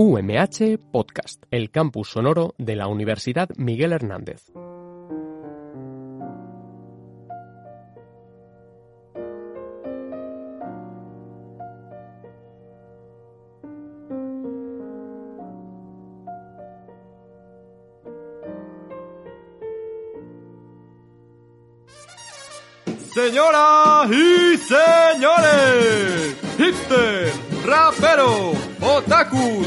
UMH Podcast, el campus sonoro de la Universidad Miguel Hernández. Señoras y señores, hipster, rapero, otaku,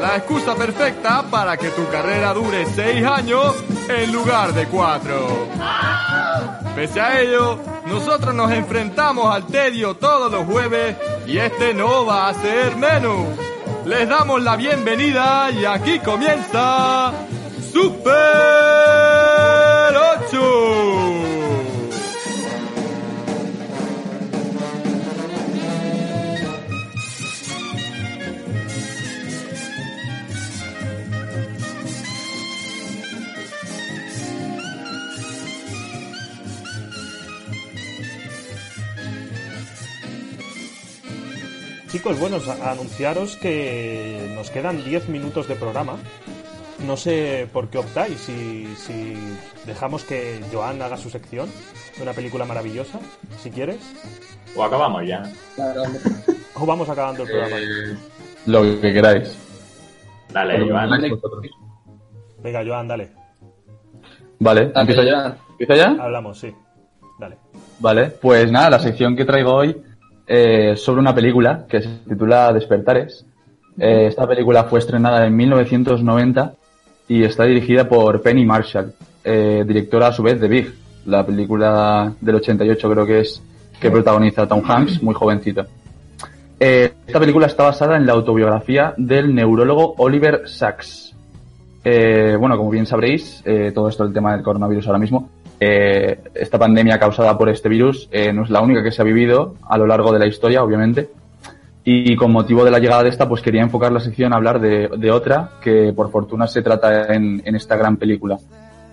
la excusa perfecta para que tu carrera dure seis años en lugar de cuatro. Pese a ello, nosotros nos enfrentamos al tedio todos los jueves y este no va a ser menos. Les damos la bienvenida y aquí comienza Super Chicos, bueno, anunciaros que nos quedan 10 minutos de programa. No sé por qué optáis, si, si dejamos que Joan haga su sección de una película maravillosa, si quieres, O acabamos ya. o vamos acabando el programa. Eh, lo que queráis. Dale, vosotros. Venga, Joan, dale. Vale, ¿empieza ya? ¿Empieza ya? Hablamos, sí. Dale. Vale, pues nada, la sección que traigo hoy eh, sobre una película que se titula Despertares. Eh, esta película fue estrenada en 1990 y está dirigida por Penny Marshall, eh, directora a su vez de Big, la película del 88 creo que es, que protagoniza Tom Hanks, muy jovencito. Esta película está basada en la autobiografía del neurólogo Oliver Sacks. Bueno, como bien sabréis, todo esto del tema del coronavirus ahora mismo, eh, esta pandemia causada por este virus eh, no es la única que se ha vivido a lo largo de la historia, obviamente. Y con motivo de la llegada de esta, pues quería enfocar la sección a hablar de, de otra que por fortuna se trata en, en esta gran película,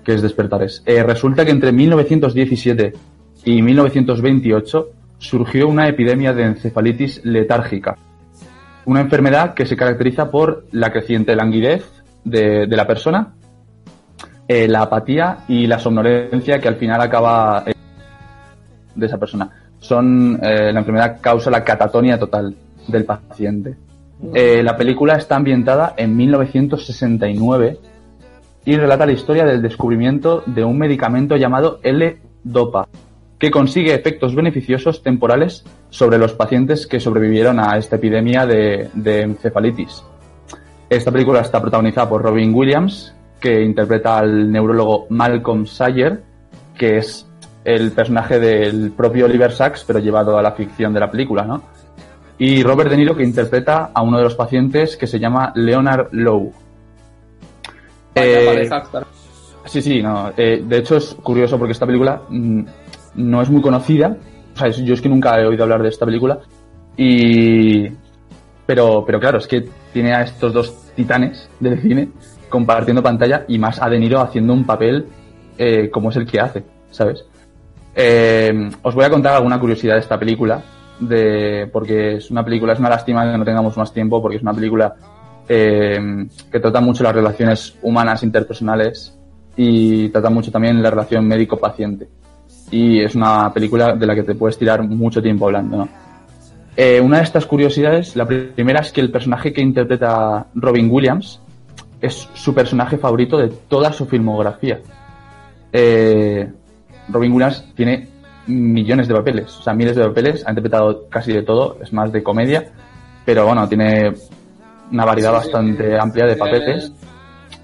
que es Despertares. Eh, resulta que entre 1917 y 1928 surgió una epidemia de encefalitis letárgica, una enfermedad que se caracteriza por la creciente languidez de, de la persona, eh, la apatía y la somnolencia que al final acaba eh, de esa persona. Son eh, la enfermedad causa la catatonia total del paciente. La película está ambientada en 1969 y relata la historia del descubrimiento de un medicamento llamado L-Dopa, que consigue efectos beneficiosos temporales sobre los pacientes que sobrevivieron a esta epidemia de, de encefalitis. Esta película está protagonizada por Robin Williams, que interpreta al neurólogo Malcolm Sayer, que es el personaje del propio Oliver Sacks, pero llevado a la ficción de la película, ¿no? Y Robert De Niro, que interpreta a uno de los pacientes que se llama Leonard Lowe. Eh, Sí, sí, no. eh, de hecho es curioso porque esta película mm, no es muy conocida. O sea, yo es que nunca he oído hablar de esta película. Y. Pero, pero claro, es que tiene a estos dos titanes del cine compartiendo pantalla y más a De haciendo un papel eh, como es el que hace, ¿sabes? Eh, os voy a contar alguna curiosidad de esta película, de, porque es una película, es una lástima que no tengamos más tiempo, porque es una película eh, que trata mucho las relaciones humanas interpersonales y trata mucho también la relación médico-paciente. Y es una película de la que te puedes tirar mucho tiempo hablando, ¿no? Una de estas curiosidades, la pri- primera es que el personaje que interpreta Robin Williams es su personaje favorito de toda su filmografía. Eh, Robin Williams tiene millones de papeles, o sea, miles de papeles, ha interpretado casi de todo, es más de comedia, pero bueno, tiene una variedad Sí, sí. bastante amplia de Tiene- papeles.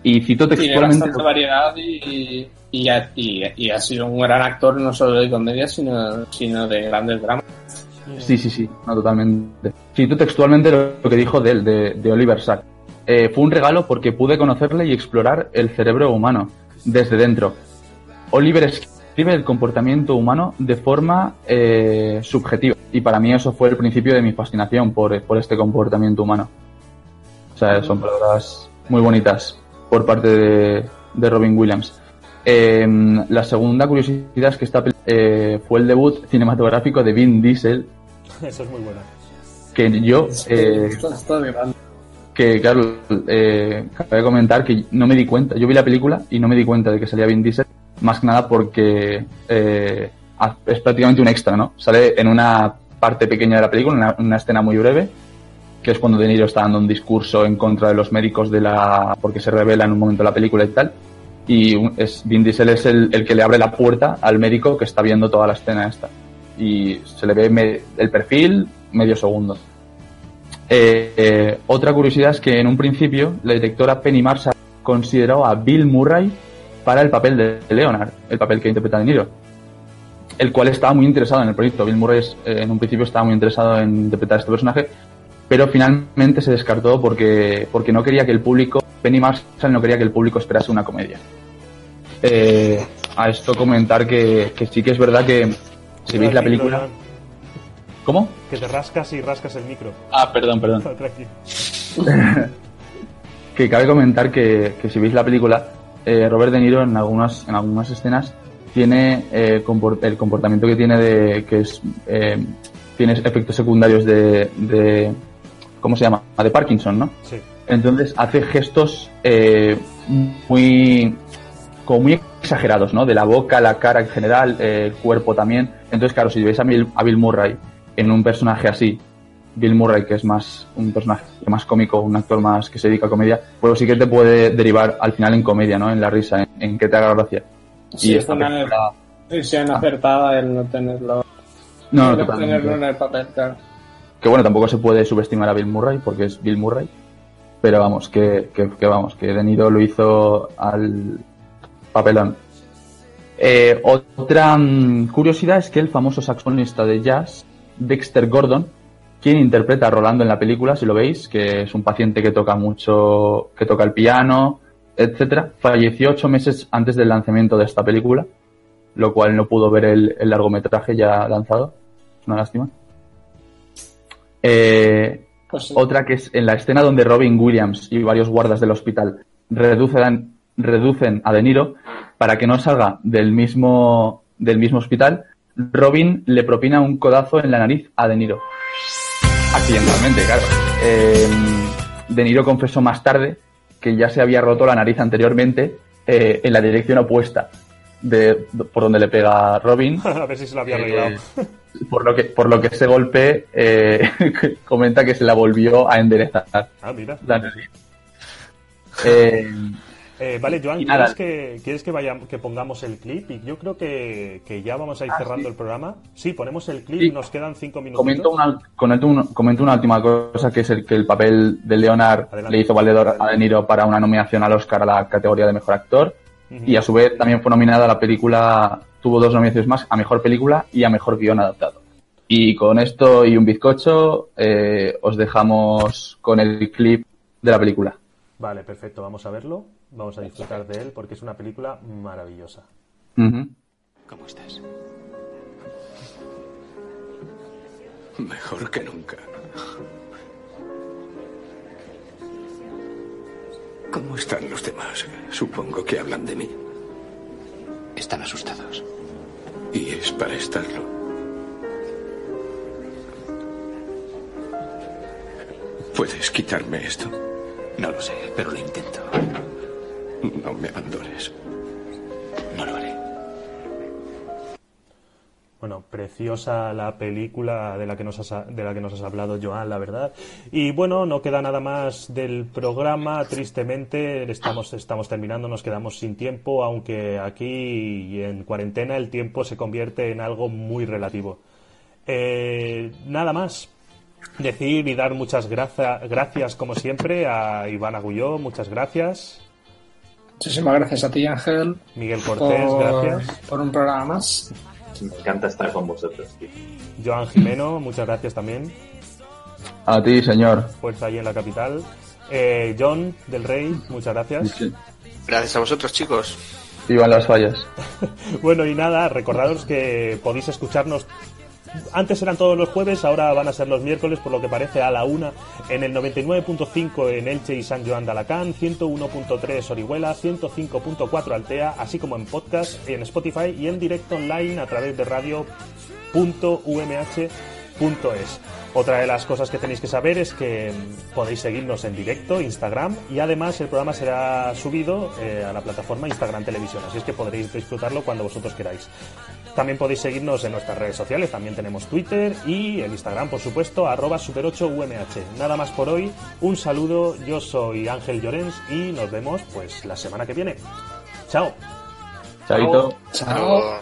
Y cito Tiene textualmente. bastante variedad y, y, ha, y, y ha sido un gran actor no solo de comedia, sino, sino de grandes dramas. Sí, sí, sí, no, totalmente. Cito textualmente lo que dijo de él, de, de Oliver Sack. Eh, fue un regalo porque pude conocerle y explorar el cerebro humano desde dentro. Oliver escribe el comportamiento humano de forma eh, subjetiva. Y para mí eso fue el principio de mi fascinación por, por este comportamiento humano. O sea, son palabras muy bonitas por parte de, de Robin Williams. Eh, la segunda curiosidad es que esta eh, fue el debut cinematográfico de Vin Diesel, Eso es muy buena. que yo, eh, Esto está grande. Que claro, eh, cabe comentar que no me di cuenta, yo vi la película y no me di cuenta de que salía Vin Diesel, más que nada porque eh, es prácticamente un extra, ¿no? Sale en una parte pequeña de la película, una, una escena muy breve, que es cuando De Niro está dando un discurso en contra de los médicos de la, porque se revela en un momento la película y tal, y es, Vin Diesel es el, el que le abre la puerta al médico que está viendo toda la escena esta. Y se le ve el perfil medio segundo. Eh, eh, otra curiosidad es que en un principio la directora Penny Marshall consideró a Bill Murray para el papel de Leonard, el papel que interpreta De Niro, el cual estaba muy interesado en el proyecto. Bill Murray es, eh, en un principio estaba muy interesado en interpretar este personaje, pero finalmente se descartó porque, porque no quería que el público, Penny Marshall no quería que el público esperase una comedia. Eh, a esto comentar que, que sí que es verdad que si veis la película... ¿Cómo? Que te rascas y rascas el micro. Ah, perdón, perdón. Que cabe comentar que, que si veis la película, eh, Robert De Niro en algunas, en algunas escenas tiene eh, compor- el comportamiento que tiene de que es eh, tiene efectos secundarios de, de ¿cómo se llama? de Parkinson, ¿no? Sí. Entonces hace gestos eh, muy como muy exagerados, ¿no? De la boca, la cara en general, eh, el cuerpo también. Entonces, claro, si veis a Bill, a Bill Murray en un personaje así, Bill Murray, que es más un personaje más cómico, un actor más que se dedica a comedia, pues sí que te puede derivar al final en comedia, ¿no? En la risa, en, en que te haga gracia. Sí, esta fue una película- decisión acertada el no tenerlo, No, no, tenerlo en el papel, claro. que bueno, tampoco se puede subestimar a Bill Murray porque es Bill Murray, pero vamos, que, que, que vamos, que De Niro lo hizo al papelón. Eh, otra mm, curiosidad es que el famoso saxofonista de jazz, Dexter Gordon, quien interpreta a Rolando en la película, si lo veis, que es un paciente que toca mucho, que toca el piano, etcétera, falleció ocho meses antes del lanzamiento de esta película, lo cual no pudo ver el, el largometraje ya lanzado. Es una lástima. Eh, Pues sí. otra que es en la escena donde Robin Williams y varios guardas del hospital reducen, reducen a De Niro para que no salga del mismo, del mismo hospital, Robin le propina un codazo en la nariz a De Niro. Accidentalmente, claro. Eh, de Niro confesó más tarde que ya se había roto la nariz anteriormente eh, en la dirección opuesta de por donde le pega Robin A ver si se lo había eh, arreglado. por lo que por lo que ese golpe comenta que se la volvió a enderezar Ah, mira. la nariz. Eh, vale, Joan. ¿quieres, que, ¿quieres que, vayamos, que pongamos el clip? Y yo creo que, que ya vamos a ir Ah, cerrando sí. el programa. Sí, ponemos el clip, Sí. nos quedan cinco minutos. comento una comento, un- comento una última cosa que es el que el papel de Leonard Adelante. le hizo valedor a De Niro para una nominación al Oscar a la categoría de mejor actor y a su vez también fue nominada a la película tuvo dos nominaciones más a mejor película y a mejor guion adaptado y con esto y un bizcocho eh, os dejamos con el clip de la película Vale, perfecto, vamos a verlo. Vamos a disfrutar de él porque es una película maravillosa. ¿Cómo estás? Mejor que nunca. ¿Cómo están los demás? Supongo que hablan de mí. Están asustados. Y es para estarlo. ¿Puedes quitarme esto? No lo sé, pero lo intento. No me abandones. No lo haré. Bueno, preciosa la película de la que nos has, de la que nos has hablado, Joan, la verdad. Y bueno, no queda nada más del programa, tristemente. Estamos, estamos terminando, nos quedamos sin tiempo, aunque aquí en cuarentena el tiempo se convierte en algo muy relativo. Eh, nada más. Decir y dar muchas gracia- gracias, como siempre, a Iván Agulló, muchas gracias. Muchísimas gracias a ti, Ángel, Miguel Cortés, por, gracias. por un programa más. Me encanta estar con vosotros, tío. Joan Jimeno, muchas gracias también. a ti señor Fuerza ahí en la capital. Eh, John del Rey, muchas gracias. Gracias a vosotros, chicos. Iban las fallas. Bueno, y nada, recordaros que podéis escucharnos. Antes eran todos los jueves, ahora van a ser los miércoles, por lo que parece a la una, en el 99.5 en Elche y San Joan de Alacant, 101.3 Orihuela, 105.4 Altea, así como en podcast, en Spotify y en directo online a través de radio.umh.es. Otra de las cosas que tenéis que saber es que podéis seguirnos en directo, Instagram, y además el programa será subido eh, a la plataforma Instagram Televisión, así es que podréis disfrutarlo cuando vosotros queráis. También podéis seguirnos en nuestras redes sociales, también tenemos Twitter y el Instagram, por supuesto, arroba super8umh. Nada más por hoy, un saludo, yo soy Ángel Llorens y nos vemos pues la semana que viene. Chao. Chaito. Chao.